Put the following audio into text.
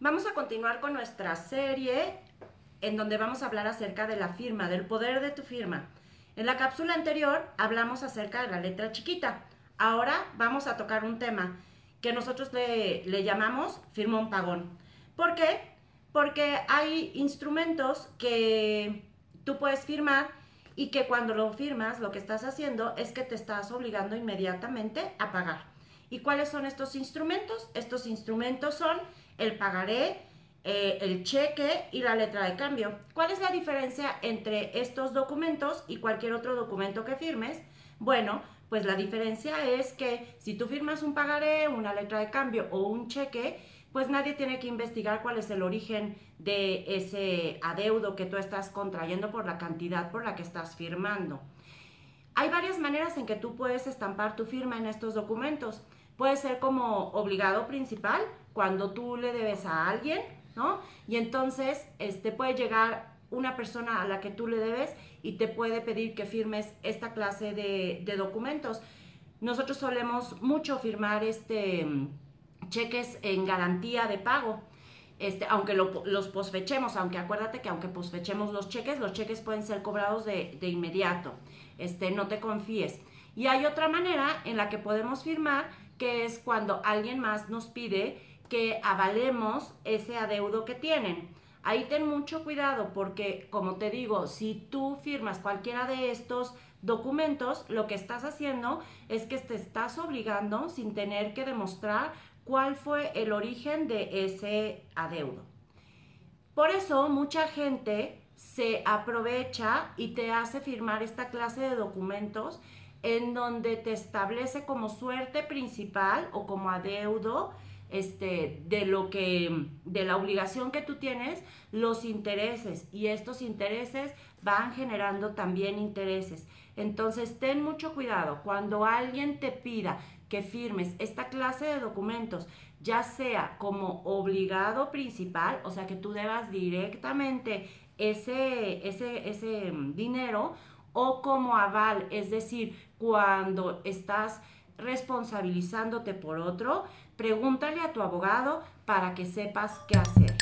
Vamos a continuar con nuestra serie en donde vamos a hablar acerca de la firma, del poder de tu firma. En la cápsula anterior hablamos acerca de la letra chiquita. Ahora vamos a tocar un tema que nosotros le, le llamamos firma un pagón. ¿Por qué? Porque hay instrumentos que tú puedes firmar y que cuando lo firmas lo que estás haciendo es que te estás obligando inmediatamente a pagar. ¿Y cuáles son estos instrumentos? Estos instrumentos son el pagaré, eh, el cheque y la letra de cambio. ¿Cuál es la diferencia entre estos documentos y cualquier otro documento que firmes? Bueno, pues la diferencia es que si tú firmas un pagaré, una letra de cambio o un cheque, pues nadie tiene que investigar cuál es el origen de ese adeudo que tú estás contrayendo por la cantidad por la que estás firmando. Hay varias maneras en que tú puedes estampar tu firma en estos documentos. Puede ser como obligado principal, cuando tú le debes a alguien, ¿no? Y entonces este, puede llegar una persona a la que tú le debes y te puede pedir que firmes esta clase de, documentos. Nosotros solemos mucho firmar este, cheques en garantía de pago. Este, aunque los posfechemos, aunque acuérdate que aunque posfechemos los cheques, los cheques pueden ser cobrados de, de, inmediato. Este, no te confíes. Y hay otra manera en la que podemos firmar, que es cuando alguien más nos pide que avalemos ese adeudo que tienen. Ahí ten mucho cuidado porque, como te digo, si tú firmas cualquiera de estos documentos, lo que estás haciendo es que te estás obligando sin tener que demostrar cuál fue el origen de ese adeudo. Por eso mucha gente se aprovecha y te hace firmar esta clase de documentos en donde te establece como suerte principal o como adeudo este, de lo que, de la obligación que tú tienes, los intereses. Y estos intereses van generando también intereses. Entonces, ten mucho cuidado. Cuando alguien te pida que firmes esta clase de documentos, ya sea como obligado principal, o sea, que tú debas directamente ese, ese, ese dinero, o como aval, es decir, cuando estás responsabilizándote por otro, pregúntale a tu abogado para que sepas qué hacer.